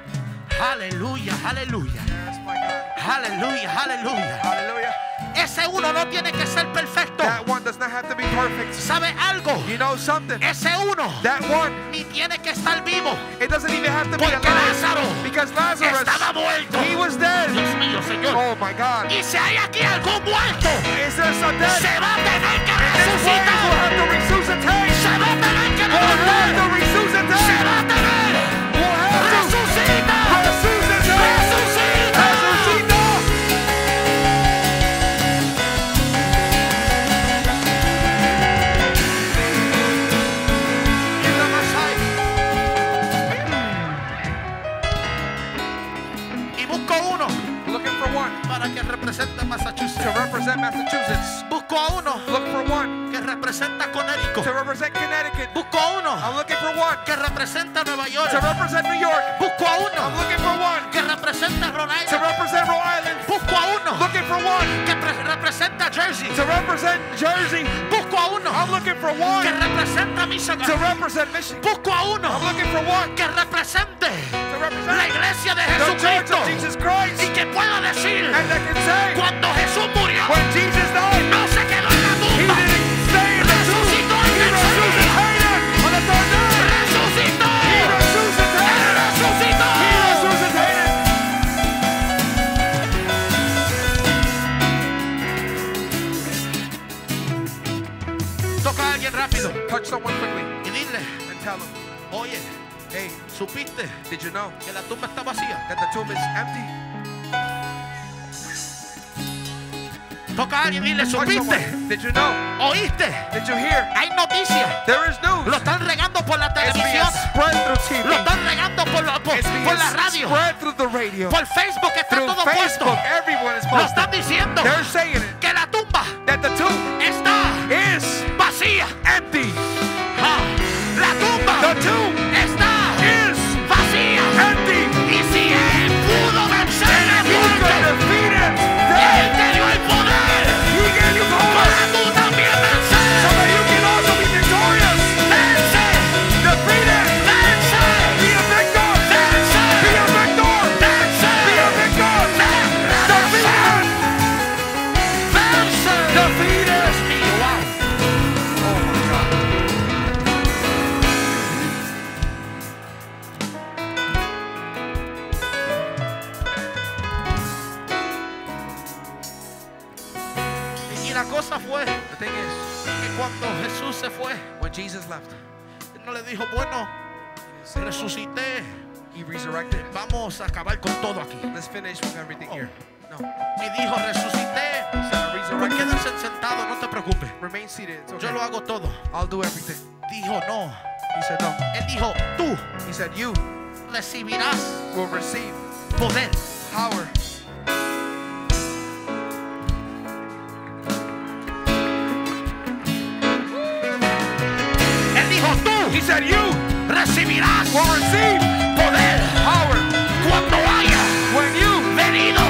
Aleluya, aleluya. Aleluya, aleluya. Hallelujah. Ese uno no tiene que ser perfecto. That one does not have to be perfect. ¿Sabe algo? You know something? Ese uno That one, ni tiene que estar vivo. it doesn't even have to be Porque alive. Lázaro Because Lazarus, estaba muerto. he was dead. Dios mío, Señor. Oh my God. Y si hay aquí algún muerto, Is there some dead? se va a tener que resucitar. Se va a tener que levantar. Se va a tener. Massachusetts. represent Massachusetts. Busco a uno Look for one que representa Connecticut. to represent Connecticut. Busco a uno I'm looking for one que representa Nueva York. to represent New York. Busco a I'm looking for one que representa Rhode Island. to represent Rhode Island. Busco a uno Looking for one que pre- representa Jersey. to represent Jersey. Busco a uno I'm looking for que one representa to Michigan. represent Michigan. Busco a I'm looking for one que represente to la iglesia de Jesucristo of Jesus Christ. y que pueda decir cuando Jesús murió no se quedó en la tumba. resucitó en el toca a alguien rápido Touch someone quickly y dile supiste did you know que la tumba está vacía that the tomb is empty? toca a alguien y Touch supiste. Did you know? oíste Did you hear? hay noticias There is news. lo están regando por la televisión lo están regando por, la- por, por la radio through the radio. por Facebook está Through todo puesto Facebook, everyone is lo están diciendo They're saying it que la tumba that the tomb está is vacía empty. Ah, la tumba The tomb vacía empty. Jesús se fue when Jesus left, él no le dijo bueno resucité he resurrected. vamos a acabar con todo aquí Let's finish with everything here. No. y dijo resucité resurrected. quédense sentados no te preocupes Remain seated. It's yo okay. lo hago todo I'll do everything. dijo no He said, no. él dijo tú He said, you recibirás will receive poder power. He said, you recibirás will receive poder power cuando haya when you venido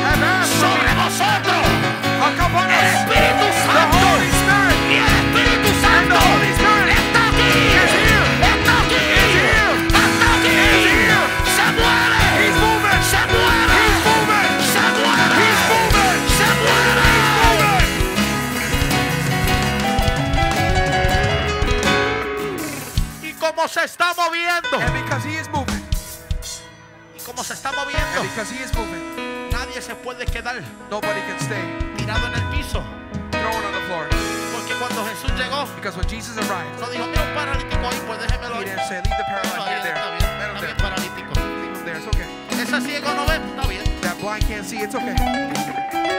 have asked for sobre vosotros I'll come on el us. Espíritu Santo because he is moving, nadie se puede quedar nobody can stay tirado en el piso thrown on the floor. porque cuando Jesús llegó Because when Jesus arrived, no dijo mira un paralítico ahí pues déjemelo he ahí didn't say, leave the here there. está bien, Let him está there. bien paralítico Leave him there. It's okay. ese ciego no ve está bien That blind can't see. It's okay.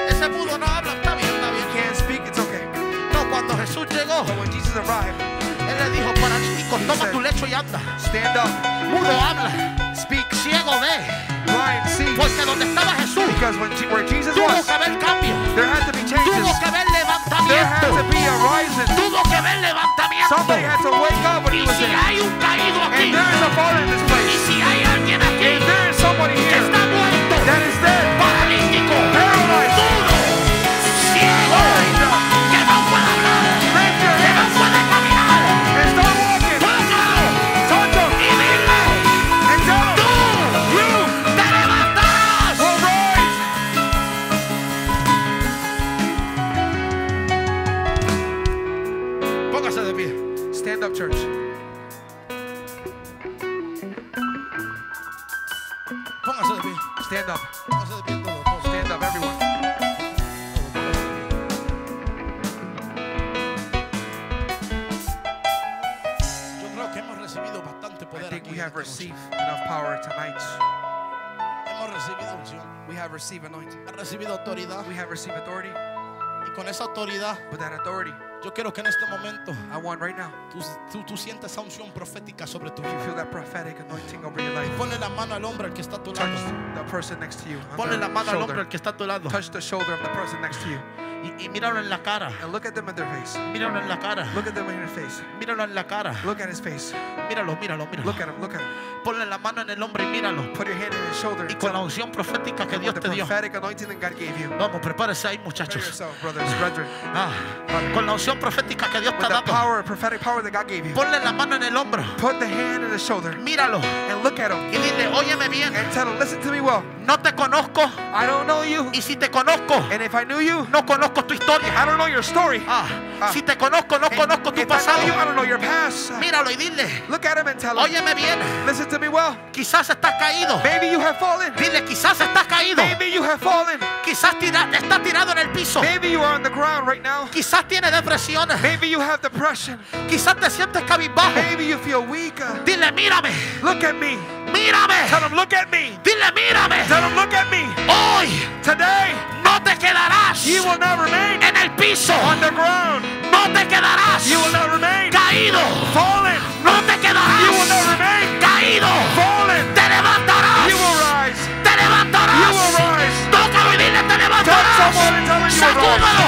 ese mudo no habla está bien está bien Can't speak. It's okay. no cuando Jesús llegó But when Jesus arrived, él le dijo paralítico toma tu lecho y anda stand up, mudo habla speak, ciego ve blind see. porque donde estaba Jesús Because when where Jesus tuvo was, que haber cambio there had to be tuvo changes. que haber There had to be a rising. tuvo que haber levantamiento Somebody had to wake up when he was si there. hay un caído aquí And there is a fall in this y place. si hay alguien aquí If there is somebody que here está muerto that is dead, paralítico recibido autoridad We have received authority. y con esa autoridad With that authority, Yo quiero que en este momento I want right now tú, tú, tú sientas esa unción profética sobre tu you vida. feel that prophetic anointing over your life. Ponle la mano al hombre al que está a tu Touch lado. the person next to you. Ponle la mano al hombre al que está a tu lado. Touch the shoulder of the person next to you. Y, y míralo en la cara. And look at them in their face. Míralo en la cara. Look at them in their face. Míralo en la cara. Look at his face. Míralo, míralo, míralo. Look at him. Look at him. Ponle la mano en el hombre y míralo. Put your hand in his shoulder Y con la unción profética que Dios te dio. prophetic anointing that God gave you. Vamos, prepárese ahí, muchachos. yourself, brothers, brethren. Ah, con la unción profética que Dios te ha dado. power, prophetic power that God gave you. Ponle la mano en el hombro. Put the hand in the shoulder Míralo. and look at him Y dile, óyeme bien. and tell him, listen to me well. No te conozco. I don't know you. Y si te conozco, And if I knew you, no conozco tu historia. I don't know your story. Ah, Ah. si te conozco, no conozco tu I pasado. know you, I don't know your past. Míralo y dile, Look at him and tell him, óyeme bien. listen to me well. Quizás estás caído. Maybe you have fallen. Dile, quizás estás caído. Maybe you have fallen. Quizás tira- estás tirado en el piso. Maybe you are on the ground right now. Quizás tienes depresión. Maybe you have depression. Quizás te sientes cabizbajo. Maybe you feel weak. Uh, Dile, mírame. Look at me. Mírame. Tell him, look at me. Dile, mírame. Tell him, look at me. Hoy Today, no te quedarás you will not remain en el piso. on the ground. No te quedarás You will not remain caído. fallen. No te You will not quedarás remain caído. fallen. Te levantarás. You will rise. Te You will levantarás. rise. Tócalo y dile, te levantarás. Sacúdalo.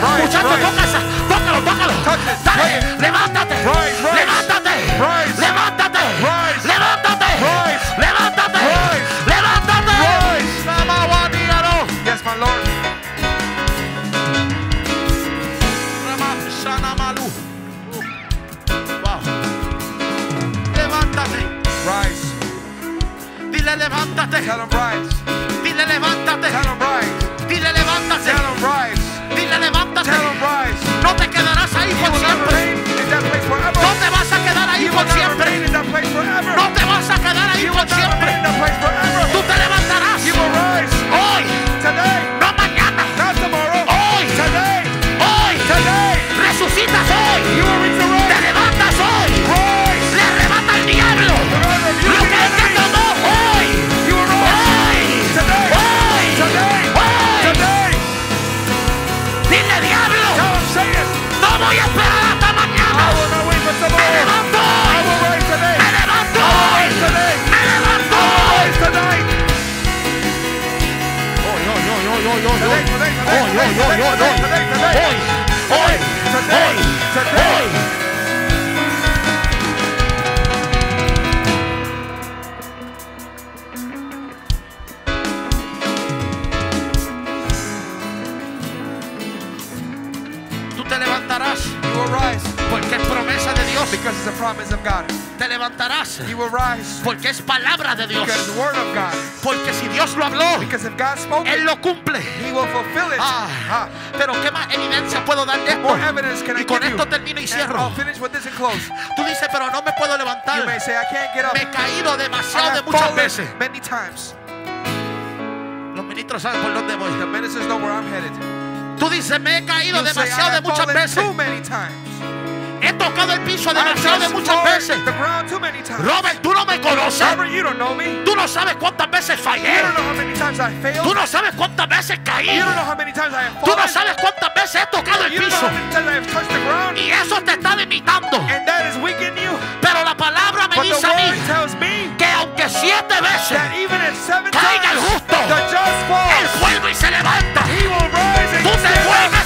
Levántate. Muchacho, rise. toca esa. Tócalo, tócalo. Dale, Touch times. Los ministros saben por dónde voy. The ministers know where I'm headed. Tú dices, me he caído You say, demasiado de have muchas veces. too many times. He tocado el piso demasiado de muchas veces. the ground too many times. Robert, tú no me conoces. Robert, you don't know me. Tú no sabes cuántas veces You fallé. don't know how many times I failed. Tú no sabes cuántas veces caí. You don't know how many times I have Tú no sabes cuántas veces he tocado el You don't know piso. how many times I have touched the ground. Y eso te está limitando. And that is weakening you. Pero la palabra me But the dice a mí siete veces Caiga el justo. Él vuelve y se levanta. Tú te vuelves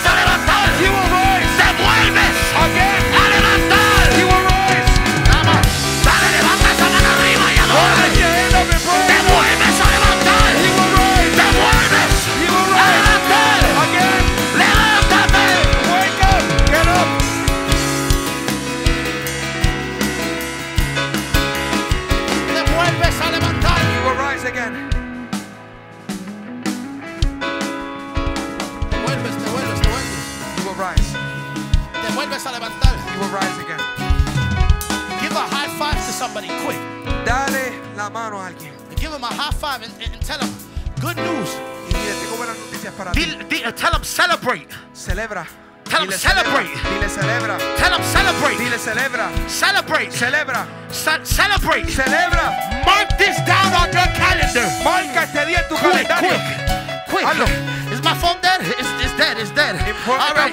la mano a alguien. Give him a high five and, and tell him, Good news. Y dile, tengo buenas noticias para ti. Dile- tell him celebrate. Celebra. Tell 'em Dile celebrate. celebra. Dile celebra. Tell him celebrate. Dile celebra. Celebrate. Celebra. Ce- celebrate. Celebra. Mark this down on your calendar. Marca este día en tu Quick, calendario. quick, quick. Hazlo. Is my phone dead? It's, it's dead. It's dead. All right.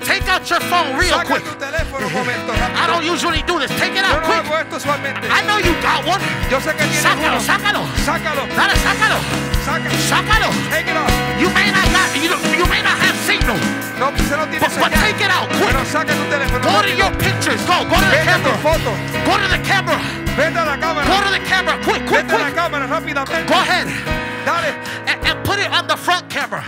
Take out your phone real quick. tu teléfono un momento. I don't usually do this. Take it out quick. hago esto usualmente. I know you got one. Yo sé que tienes Sácalo, sácalo. Sácalo. Dale, sácalo. Sácalo. Take it off. You may not got, you, you may not have signal, No, no tiene but, but take it out quick. Pero saca tu teléfono. Go to your pictures. Go. Go to the Vete a tu camera. Go to the camera. Vete la cámara. Go to the camera. Quick, quick, Vete a la quick. Go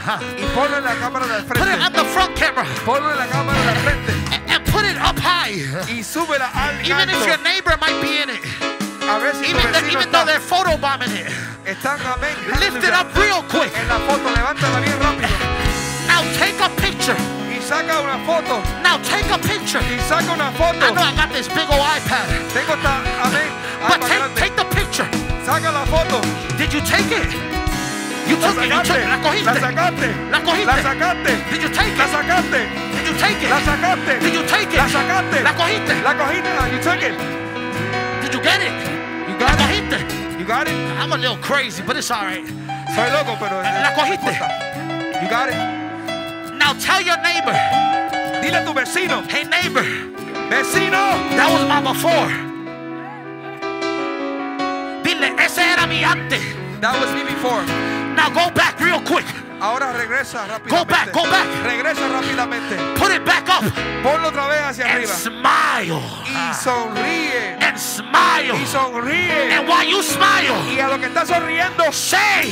front camera. huh? Y ponlo en la cámara del Put it on the front camera Ponlo en la cámara del frente. and, and put it up high. Y súbela al Even if your neighbor might be in it, A ver si even, the, even though they're photobombing it, Están, amén. lift it up real quick. En la foto, levántala bien rápido. Now take a picture. Y saca una foto. Now take a picture. Y saca una I foto. know I got this big old iPad, Tengo esta, amén. Ah, but Alma take, take the picture. Saca la foto. Did you take it? You La took it. You took sacaste. it. La La cogiste. sacaste. La cogiste. La sacaste. Did you take La it? sacaste. Did you take La it? sacaste. Did you take it? La sacaste. La cogiste. La cogiste. You took it. Did you get it? You La got it. cogiste. You got it. I'm a little crazy, but it's all right. Soy loco, pero. La cogiste. You got it. Now tell your neighbor, Dile a tu vecino. hey neighbor, Vecino. that was my before. Dile, ese era mi antes. That was me before. Now go back real quick. Ahora regresa rápidamente. Go back, go back. Regresa rápidamente. Put it back up Ponlo otra vez hacia and arriba. smile. Y sonríe. And smile. Y sonríe. And while you smile, Y a lo que está sonriendo, say,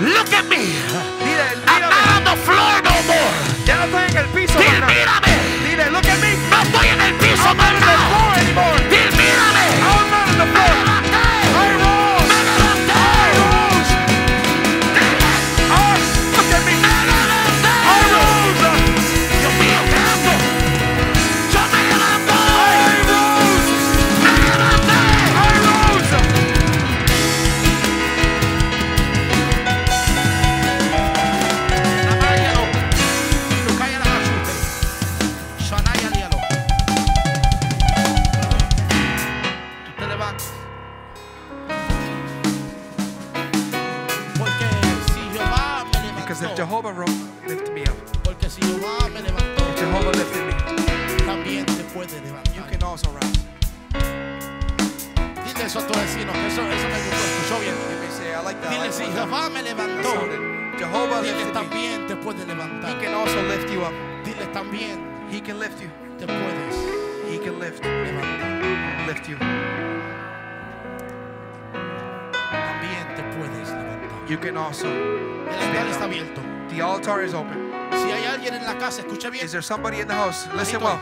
look at me. dile, I'm not on the floor no more. Ya no estoy en el piso, Dile, mírame. Dile, look at me. No estoy en el piso I'm not on the floor anymore. Dile, Is there somebody in the house? Listen well.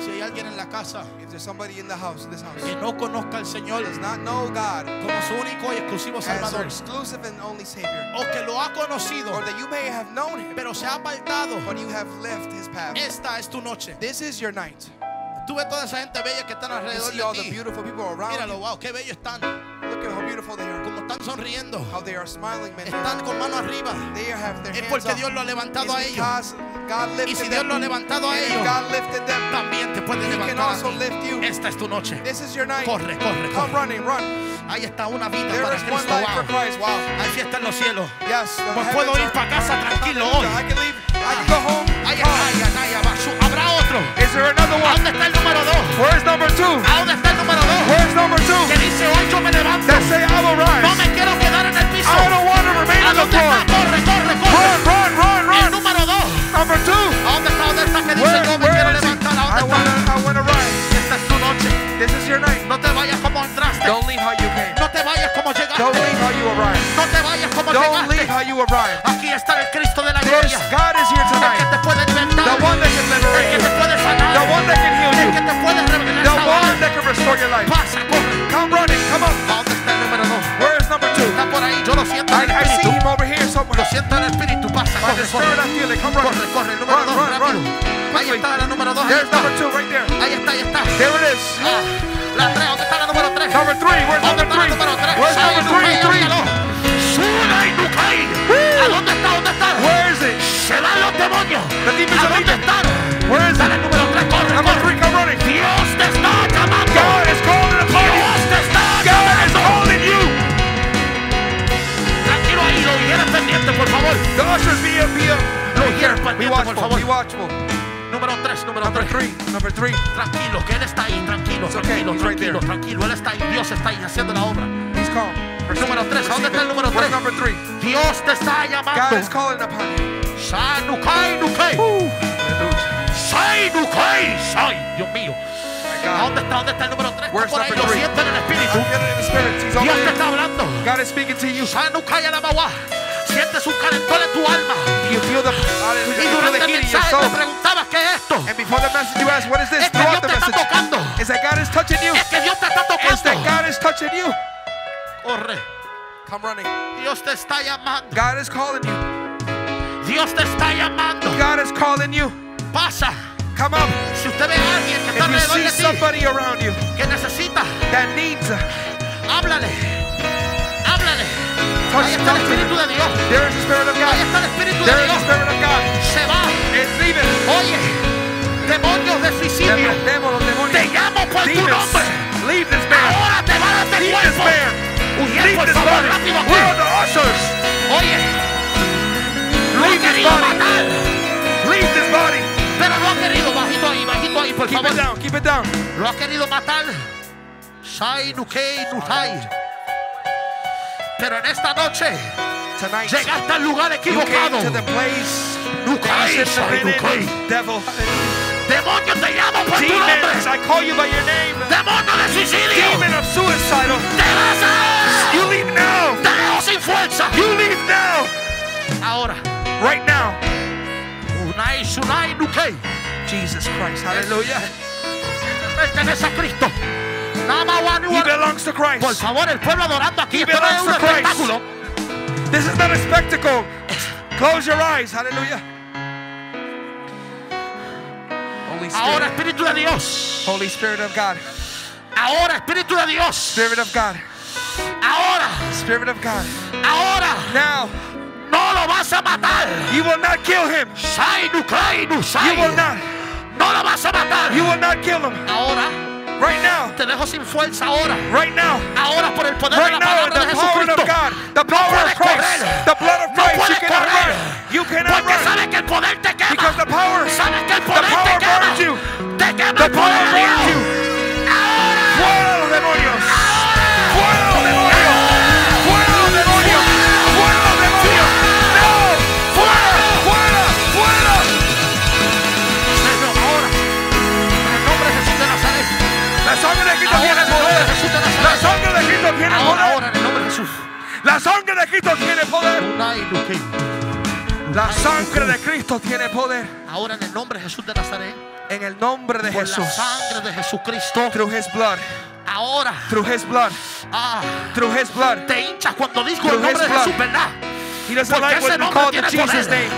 Si hay alguien en la casa If there's somebody in the house, this house, que no conozca al Señor does not know God como su único y exclusivo as Salvador, exclusive and only Savior, o que lo ha conocido, or that you may have known Him, pero se ha apartado, but you have left His path, esta es tu noche. this is your night. Tú ves toda esa gente bella que están alrededor de the ti. beautiful people around Míralo, wow, qué bello están. Look at how beautiful they are. Están sonriendo. How they are smiling. Están con mano arriba. They have their Es porque. Dios lo ha levantado a ellos. God Y si Dios lo ha levantado a ellos, them. también te puede levantar. Esta es tu noche. Corre, corre, Come corre. running, run. Ahí está una vida There para Cristo. Wow. Wow. Hay fiesta en los cielos. Yes. Pues puedo ir are- pa' casa tranquilo hoy. I can leave. I can go home. Ay, ay, ay, ay, otro. Is there another ¿A one? dónde está el número dos? Where's number two? ¿A dónde está el número dos? Where's number two? Que dice hoy yo me levanto. That say I will No rise. me quiero quedar en el piso. I don't want to remain ¿A on the floor. está? Corre, corre, Run, corre. run, run, El run. número dos. Number two. ¿A dónde está? ¿Dónde está? Que dice Where, yo me quiero where is levantar. ¿A I dónde want está? to I wanna rise. Esta es tu noche. This is your night. No te vayas como entraste. Don't leave how you came. No te vayas como Don't leave how you arrived. No te vayas como Don't llegaste. leave how you arrived. Restore your life. Pasa, corre. Come running. Come on. ¿A dónde está el número dos? Where is number two? Está por ahí. Yo lo siento I, en el I see espíritu. him over here somewhere. Lo siento en el espíritu. Pasa, By corre, corre. I running. Corre, corre. El número Run, dos, run, rápido. run. Ahí está la número dos. Ahí There's está. number two right there. Ahí está, ahí está. There it is. Ah, la tres. ¿Dónde está la número tres? Number three. Where's ¿Dónde number three? número tres? Where's Ahí, number three? ahí, Three. óigalo. ¿A dónde está? ¿Dónde está? Where is it? Se van los demonios. ¿A dónde están? Where is it? número 3, corre, Number corre. three, come running. Dios te está llamando. God is calling upon you. Dios te está God is llamando. calling you. Tranquilo ahí, lo higueras pendiente, por favor. The ushers be. Lo por favor. watchful. Número 3, número Number 3. three, number three. Tranquilo, que Él está ahí, tranquilo, It's okay, tranquilo, right tranquilo, tranquilo. Él está ahí, Dios está ahí haciendo la obra. He's calm. Número it, tres, ¿a dónde receive está el número Where's tres? number three? Dios te está God llamando. is calling upon you. Sanukai, nukai. Sai. Dios mío. My ¿A God. dónde está? ¿Dónde está el número 3? Where's por ahí, lo three? siento en el espíritu. Dios te está hablando. God is speaking to you. Sanukai, alabagua. Sientes un calentón en tu alma. You feel the Y durante el mensaje te preguntabas qué es esto. And before the message, you ask, "What is this?" Es que Dios te está tocando. is that God is touching you. Es que Dios te está Is tocando. that God is touching you. Corre. Come running. Dios te está llamando. God is calling you. Dios te está llamando. God is calling you. Pasa. Come up. Si usted ve a alguien que está alrededor de ti somebody around you que necesita, that needs, háblale. Háblale. Ahí está el Espíritu de Dios. There is the Spirit of Ahí God. está el Espíritu de There is the Dios. Spirit of God. Se va. It's leaving. Oye, demonios de suicidio. Te llamo por tu nombre. Leave this man. Ahora te van a Leave this cuerpo. man. Uriel, Leave por this favor, body. rápido aquí. Where are the ushers? Oye, Leave this body. matar, Leave this body. Pero lo ha querido, bajito ahí, bajito ahí, por Keep it favor. down. Keep it down. Lo ha querido matar. Shai, Nukei, Nutai. Pero en esta noche Tonight, llegaste al lugar you equivocado. Nukai, Shai. Nukai. Devil. Demonio, te llamo por tu Demons, nombre. I call you by your name. Demonio de suicidio. Demon of suicidal. Te vas a... You leave now. Te dejo sin fuerza. You leave now. Ahora. Right now. Unai, Sunai, Nukei. Jesus Christ. Hallelujah. Pertenece a Cristo. He belongs to Por Christ. favor, el pueblo adorando aquí. He belongs un to Christ. This is not a spectacle. Close your eyes. Hallelujah. Holy Spirit. Ahora. Espíritu de Dios. Holy Spirit of God. Ahora, Espíritu de Dios. Spirit of God. Ahora, Spirit of God. ahora. Now, No lo vas a matar. you will not kill him. Sai, Nukai, Nusai. You will not. No lo vas a matar. You will not kill him. Ahora, Right now. te dejo sin fuerza ahora. Right now. Ahora, por el poder de Right la now, in palabra de the power Jesucristo. of God, the power puedes of Christ, correr. the blood of No Christ, you puedes cannot correr. run. You cannot Porque run. sabes que el poder te quema. Because the power, Sabes que el the poder te power quema. burns you. Te quema The el poder power de Dios. burns you. La sangre de Cristo tiene poder. La sangre de Cristo tiene poder. Ahora, en el nombre de Jesús de Nazaret. En el nombre de Por la Jesús. sangre de Jesucristo. Through his blood. Ahora. Through his blood. Ah, Through his blood. te hinchas cuando digo el nombre de. Jesús, ¿verdad? He doesn't Porque like when nombre call the Jesus poder. name.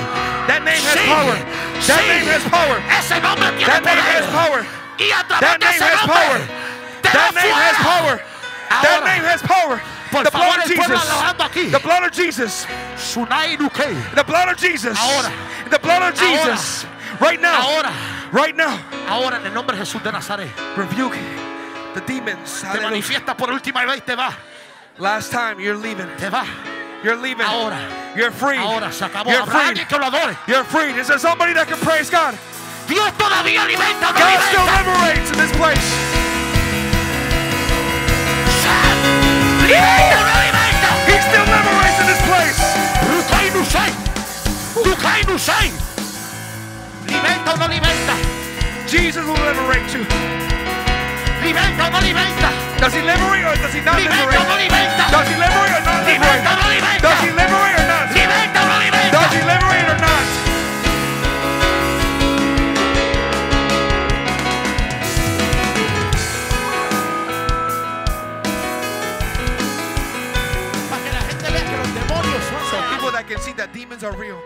That name has Sí, power. That sí. name has power. Ese nombre tiene That name poder. has power. Y a través That de name ese has nombre, power. te da That name has power. That name has power. Por The favor, blood of Jesus. aquí. The blood of Jesus. The blood of Jesus. Ahora. The blood of Jesus. Right now. Ahora, Right now. ahora en el nombre de Jesús de Nazaret. Rebuke the demons. Te Hallelujah. manifiesta por última vez te va. Last time you're leaving. Te va. You're leaving. Ahora. You're free. Ahora se acabó. You're free. que lo adore. You're free. Is there somebody that can praise God? Dios todavía alimenta, God still liberates in this place. Alimenta, no alimenta. He still liberates in this place. Rukai Nusai. Rukai Nusai. Alimenta o no alimenta. Jesus will liberate you. Alimenta o no alimenta. Does he liberate or does he not Alimenta o no liberate? alimenta. Does he liberate or not Alimenta o no liberate? alimenta. Does he liberate or not? Alimenta o no alimenta. Does he liberate or not? That can see that demons are real.